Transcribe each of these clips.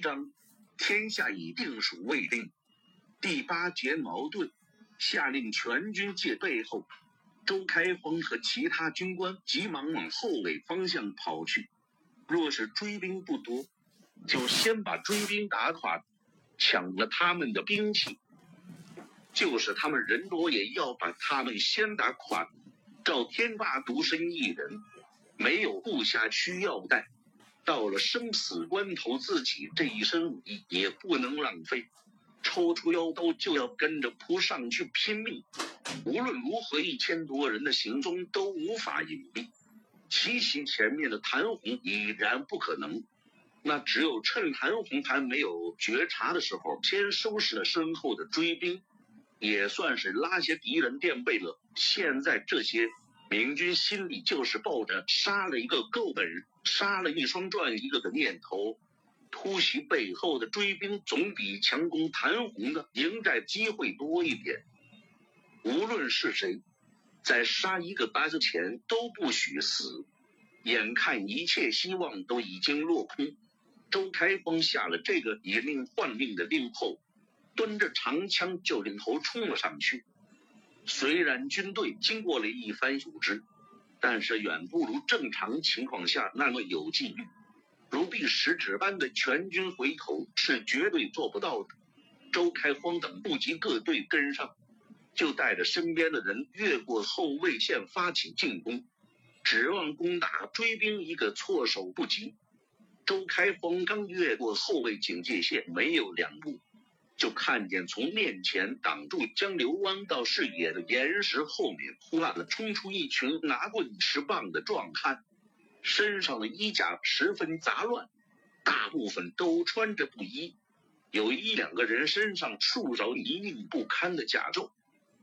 一章，天下已定属未定。第八节矛盾，下令全军戒备后，周开封和其他军官急忙往后尾方向跑去。若是追兵不多，就先把追兵打垮，抢了他们的兵器；就是他们人多，也要把他们先打垮。赵天霸独身一人，没有部下需要带。到了生死关头，自己这一身武艺也不能浪费，抽出腰刀就要跟着扑上去拼命。无论如何，一千多人的行踪都无法隐蔽，奇袭前面的谭红已然不可能。那只有趁谭红还没有觉察的时候，先收拾了身后的追兵，也算是拉些敌人垫背了。现在这些。明军心里就是抱着杀了一个够本，杀了一双赚一个的念头，突袭背后的追兵总比强攻谭红的迎战机会多一点。无论是谁，在杀一个八字前都不许死。眼看一切希望都已经落空，周开峰下了这个以命换命的令后，端着长枪就领头冲了上去。虽然军队经过了一番组织，但是远不如正常情况下那么有纪律。如避食指般的全军回头是绝对做不到的。周开荒等不及各队跟上，就带着身边的人越过后卫线发起进攻，指望攻打追兵一个措手不及。周开荒刚越过后卫警戒线没有两步。就看见从面前挡住江流湾到视野的岩石后面，忽然冲出一群拿棍持棒的壮汉，身上的衣甲十分杂乱，大部分都穿着布衣，有一两个人身上束着泥泞不堪的甲胄，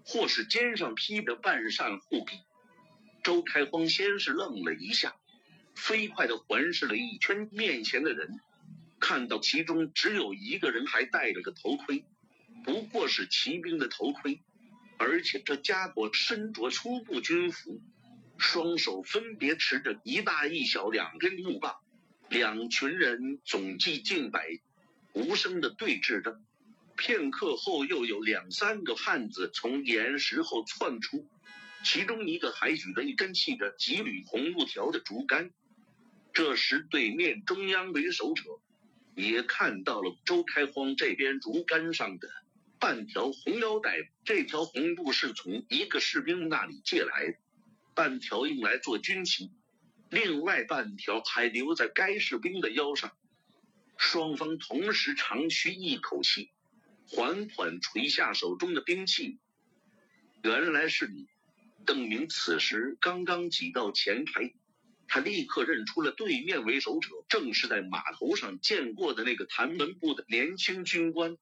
或是肩上披着半扇护臂。周开荒先是愣了一下，飞快的环视了一圈面前的人。看到其中只有一个人还戴着个头盔，不过是骑兵的头盔，而且这家伙身着粗布军服，双手分别持着一大一小两根木棒，两群人总计近百，无声的对峙着。片刻后，又有两三个汉子从岩石后窜出，其中一个还举着一根系着几缕红布条的竹竿。这时，对面中央为首者。也看到了周开荒这边竹竿上的半条红腰带，这条红布是从一个士兵那里借来的，半条用来做军旗，另外半条还留在该士兵的腰上。双方同时长吁一口气，缓缓垂下手中的兵器。原来是你，邓明此时刚刚挤到前台。他立刻认出了对面为首者，正是在码头上见过的那个谭门部的年轻军官。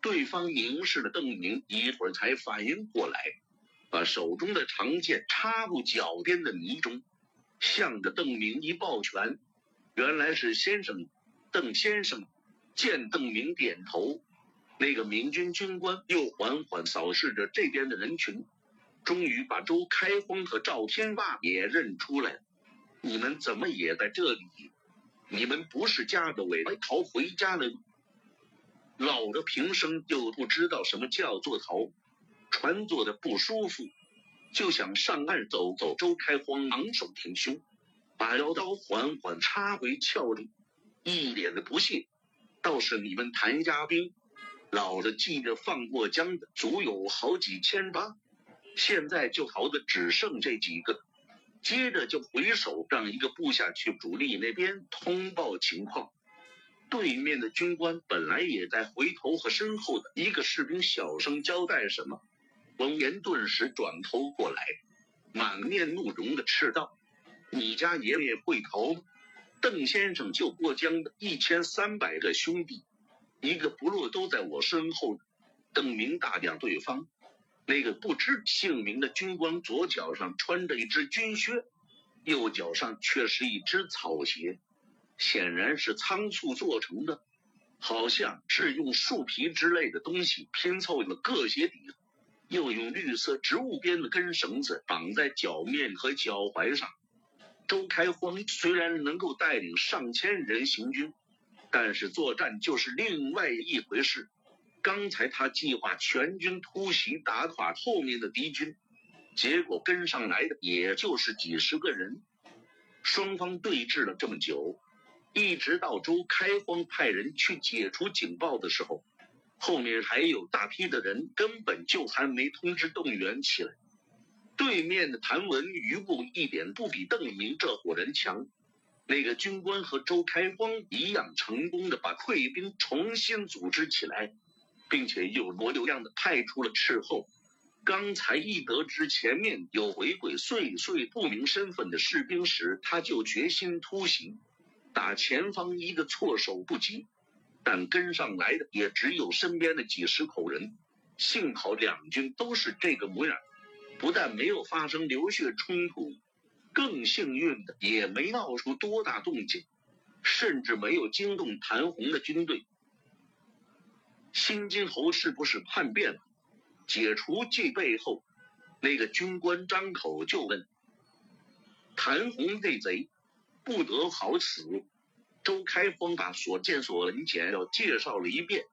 对方凝视了邓明一会儿，才反应过来，把手中的长剑插入脚边的泥中，向着邓明一抱拳：“原来是先生，邓先生。”见邓明点头，那个明军军官又缓缓扫视着这边的人群，终于把周开荒和赵天霸也认出来了。你们怎么也在这里？你们不是夹着尾巴逃回家了？老的平生就不知道什么叫做逃，船坐的不舒服，就想上岸走走。周开荒昂首挺胸，把腰刀缓缓插回鞘里，一脸的不屑。倒是你们谭家兵，老的记着放过江的足有好几千吧，现在就逃的只剩这几个。接着就回首，让一个部下去主力那边通报情况。对面的军官本来也在回头和身后的一个士兵小声交代什么，闻言顿时转头过来，满面怒容的斥道：“你家爷爷会逃？邓先生救过江的一千三百个兄弟，一个不落都在我身后。”邓明大将对方。那个不知姓名的军官左脚上穿着一只军靴，右脚上却是一只草鞋，显然是仓促做成的，好像是用树皮之类的东西拼凑了个鞋底，又用绿色植物编的根绳子绑在脚面和脚踝上。周开荒虽然能够带领上千人行军，但是作战就是另外一回事。刚才他计划全军突袭，打垮后面的敌军，结果跟上来的也就是几十个人。双方对峙了这么久，一直到周开荒派人去解除警报的时候，后面还有大批的人根本就还没通知动员起来。对面的谭文余部一点不比邓明这伙人强，那个军官和周开荒一样，成功的把溃兵重新组织起来。并且有模有样的派出了斥候。刚才一得知前面有鬼鬼祟祟、不明身份的士兵时，他就决心突袭，打前方一个措手不及。但跟上来的也只有身边的几十口人。幸好两军都是这个模样，不但没有发生流血冲突，更幸运的也没闹出多大动静，甚至没有惊动谭红的军队。新津侯是不是叛变了？解除戒备后，那个军官张口就问：“谭红这贼，不得好死！”周开封把所见所闻简要介绍了一遍。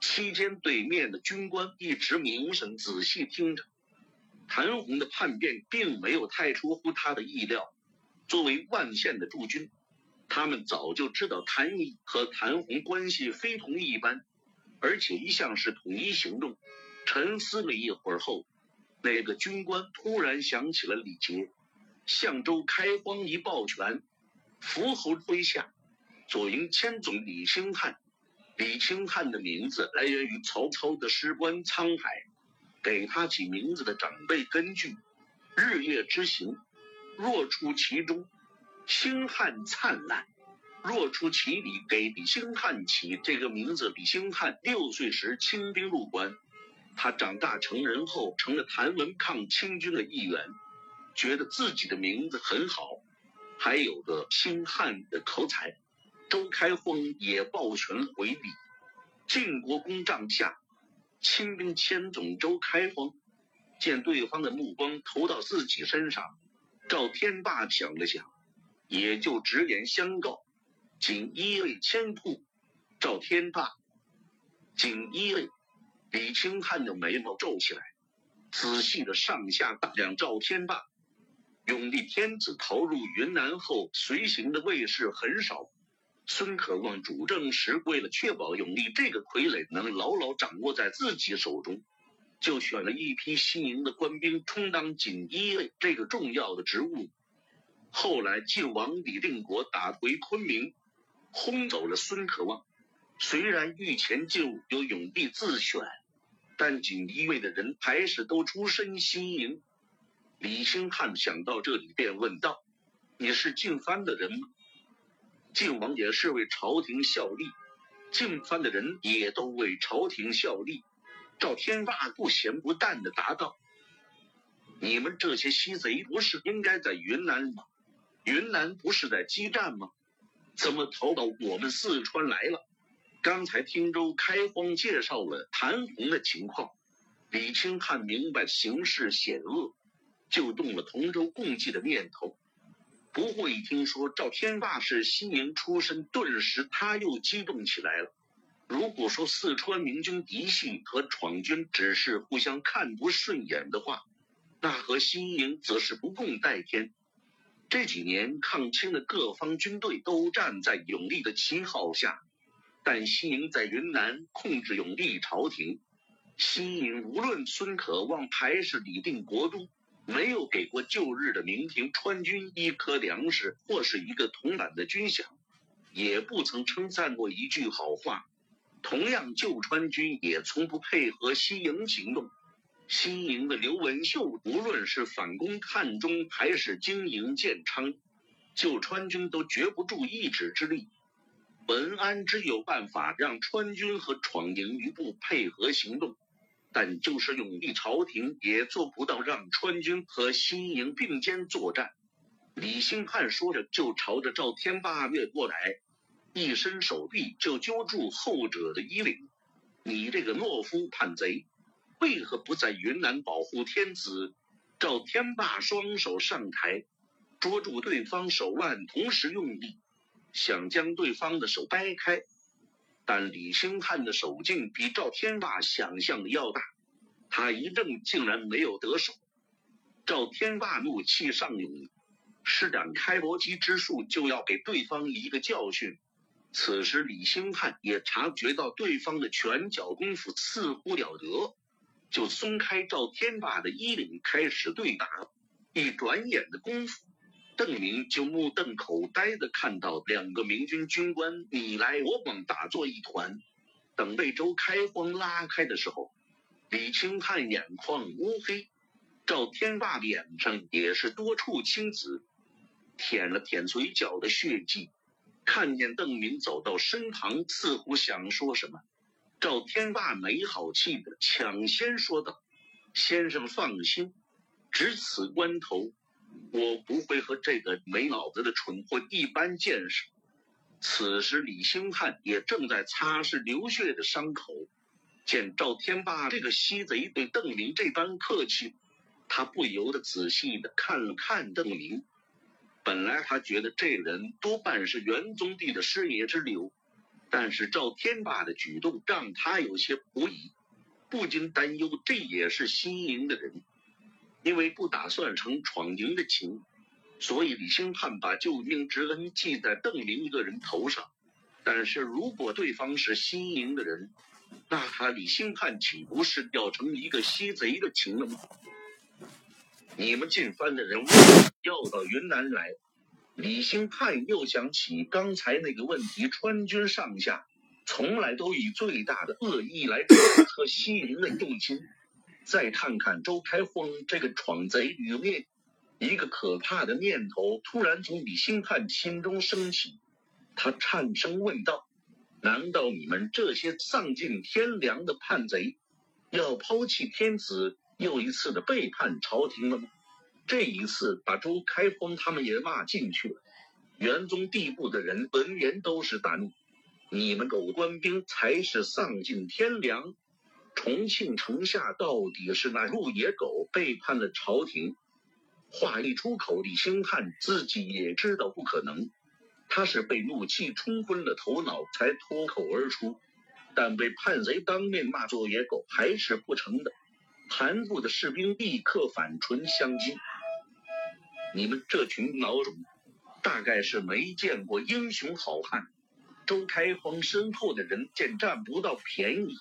期间，对面的军官一直凝神仔细听着。谭红的叛变并没有太出乎他的意料。作为万县的驻军，他们早就知道谭毅和谭红关系非同一般。而且一向是统一行动。沉思了一会儿后，那个军官突然想起了李杰，向周开荒一抱拳，伏侯麾下，左营千总李兴汉。李兴汉的名字来源于曹操的诗官沧海，给他起名字的长辈根据日月之行，若出其中，星汉灿烂。若出其里，给李兴汉起这个名字。李兴汉六岁时清兵入关，他长大成人后成了谭文抗清军的一员，觉得自己的名字很好，还有个兴汉的口才。周开封也抱拳回礼。晋国公帐下，清兵千总周开封见对方的目光投到自己身上，赵天霸想了想，也就直言相告。锦衣卫千户，赵天霸。锦衣卫，李清汉的眉毛皱起来，仔细的上下打量赵天霸。永历天子逃入云南后，随行的卫士很少。孙可望主政时，为了确保永历这个傀儡能牢牢掌握在自己手中，就选了一批新营的官兵充当锦衣卫这个重要的职务。后来晋王李定国打回昆明。轰走了孙可望。虽然御前就由永帝自选，但锦衣卫的人还是都出身西营。李兴汉想到这里，便问道：“你是晋藩的人吗？”晋王也是为朝廷效力，晋藩的人也都为朝廷效力。赵天霸不咸不淡的答道：“你们这些西贼，不是应该在云南吗？云南不是在激战吗？”怎么逃到我们四川来了？刚才听周开荒介绍了谭红的情况，李清汉明白形势险恶，就动了同舟共济的念头。不过一听说赵天霸是西营出身，顿时他又激动起来了。如果说四川明军嫡系和闯军只是互相看不顺眼的话，那和西营则是不共戴天。这几年抗清的各方军队都站在永历的旗号下，但西营在云南控制永历朝廷。西营无论孙可望还是李定国都，没有给过旧日的明廷川军一颗粮食或是一个铜板的军饷，也不曾称赞过一句好话。同样，旧川军也从不配合西营行动。西营的刘文秀，无论是反攻汉中还是经营建昌，就川军都绝不助一指之力。文安之有办法让川军和闯营余部配合行动，但就是永历朝廷也做不到让川军和西营并肩作战。李兴汉说着，就朝着赵天霸越过来，一伸手臂就揪住后者的衣领：“你这个懦夫叛贼！”为何不在云南保护天子？赵天霸双手上抬，捉住对方手腕，同时用力，想将对方的手掰开，但李兴汉的手劲比赵天霸想象的要大，他一挣竟然没有得手。赵天霸怒气上涌，施展开搏击之术，就要给对方一个教训。此时李兴汉也察觉到对方的拳脚功夫似乎了得，就松开赵天霸的衣领，开始对打。一转眼的功夫，邓明就目瞪口呆的看到两个明军军官你来我往，打作一团。等被周开荒拉开的时候，李清汉眼眶乌黑，赵天霸脸上也是多处青紫，舔了舔嘴角的血迹。看见邓明走到身旁，似乎想说什么，赵天霸没好气的抢先说道：“先生放心，值此关头，我不会和这个没脑子的蠢货一般见识。”此时李兴汉也正在擦拭流血的伤口，见赵天霸这个西贼对邓明这般客气，他不由得仔细的看了看邓明。本来他觉得这人多半是元宗帝的师爷之流，但是赵天霸的举动让他有些狐疑，不禁担忧这也是西营的人。因为不打算成闯营的情，所以李兴汉把救命之恩记在邓林一个人头上。但是如果对方是西营的人，那他李兴汉岂不是要成一个西贼的情了吗？你们进藩的人要到云南来，李兴汉又想起刚才那个问题，川军上下从来都以最大的恶意来揣测西营的用心。再看看周开荒这个闯贼余孽，一个可怕的念头突然从李兴汉心中升起，他颤声问道：“难道你们这些丧尽天良的叛贼，要抛弃天子？”又一次的背叛朝廷了吗？这一次把周开封他们也骂进去了。元宗地部的人闻言都是大怒：“你们狗官兵才是丧尽天良！重庆城下到底是那路野狗背叛了朝廷？”话一出口，李兴汉自己也知道不可能，他是被怒气冲昏了头脑才脱口而出，但被叛贼当面骂作野狗还是不成的。韩部的士兵立刻反唇相讥：“你们这群孬种，大概是没见过英雄好汉。”周开荒身后的人见占不到便宜，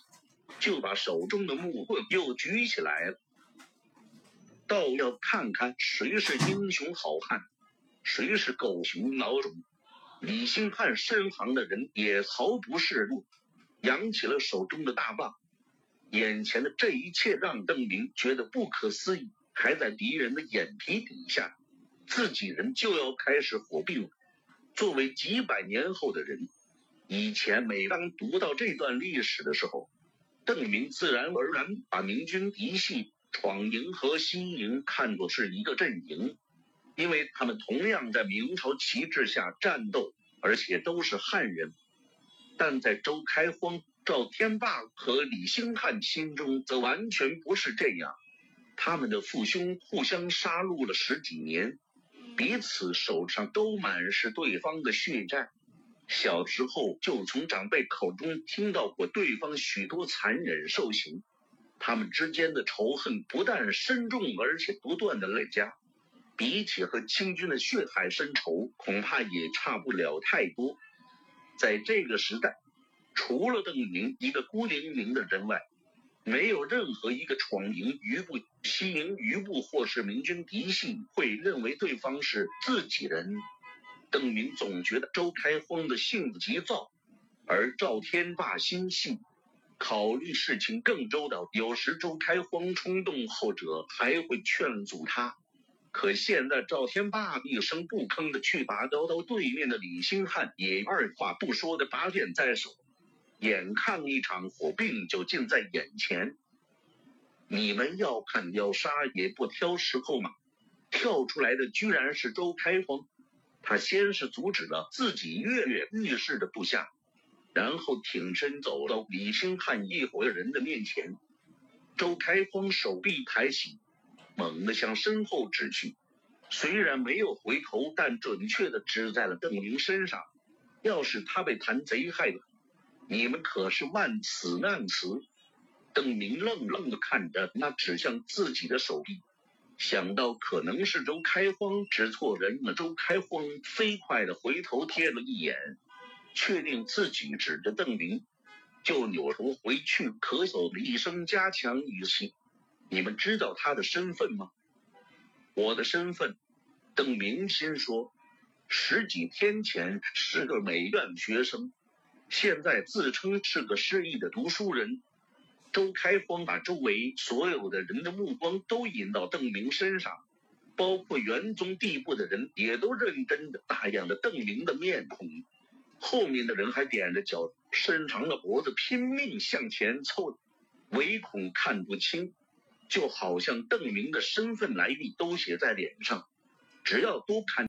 就把手中的木棍又举起来了，倒要看看谁是英雄好汉，谁是狗熊孬种。李兴汉身旁的人也毫不示弱，扬起了手中的大棒。眼前的这一切让邓明觉得不可思议，还在敌人的眼皮底下，自己人就要开始火并了。作为几百年后的人，以前每当读到这段历史的时候，邓明自然而然把明军嫡系闯营和西营看作是一个阵营，因为他们同样在明朝旗帜下战斗，而且都是汉人。但在周开荒。赵天霸和李兴汉心中则完全不是这样，他们的父兄互相杀戮了十几年，彼此手上都满是对方的血债。小时候就从长辈口中听到过对方许多残忍受刑，他们之间的仇恨不但深重，而且不断的累加，比起和清军的血海深仇，恐怕也差不了太多。在这个时代。除了邓宁一个孤零零的人外，没有任何一个闯营余部、西营余部或是明军嫡系会认为对方是自己人。邓明总觉得周开荒的性子急躁，而赵天霸心细，考虑事情更周到。有时周开荒冲动，后者还会劝阻他。可现在赵天霸一声不吭的去拔刀刀，对面的李兴汉也二话不说的拔剑在手。眼看一场火并就近在眼前，你们要看要杀也不挑时候吗？跳出来的居然是周开封，他先是阻止了自己跃跃欲试的部下，然后挺身走到李兴汉一伙人的面前。周开封手臂抬起，猛地向身后指去，虽然没有回头，但准确的指在了邓明身上。要是他被谭贼害了，你们可是万死难死。邓明愣愣的看着那指向自己的手臂，想到可能是周开荒指错人了。周开荒飞快的回头瞥了一眼，确定自己指着邓明，就扭头回去咳嗽了一声，加强语气：“你们知道他的身份吗？”我的身份，邓明心说：“十几天前是个美院学生，现在自称是个失意的读书人。”周开荒把周围所有的人的目光都引到邓明身上，包括元宗地部的人也都认真的打量着邓明的面孔。后面的人还踮着脚，伸长了脖子，拼命向前凑，唯恐看不清。就好像邓明的身份来历都写在脸上，只要多看。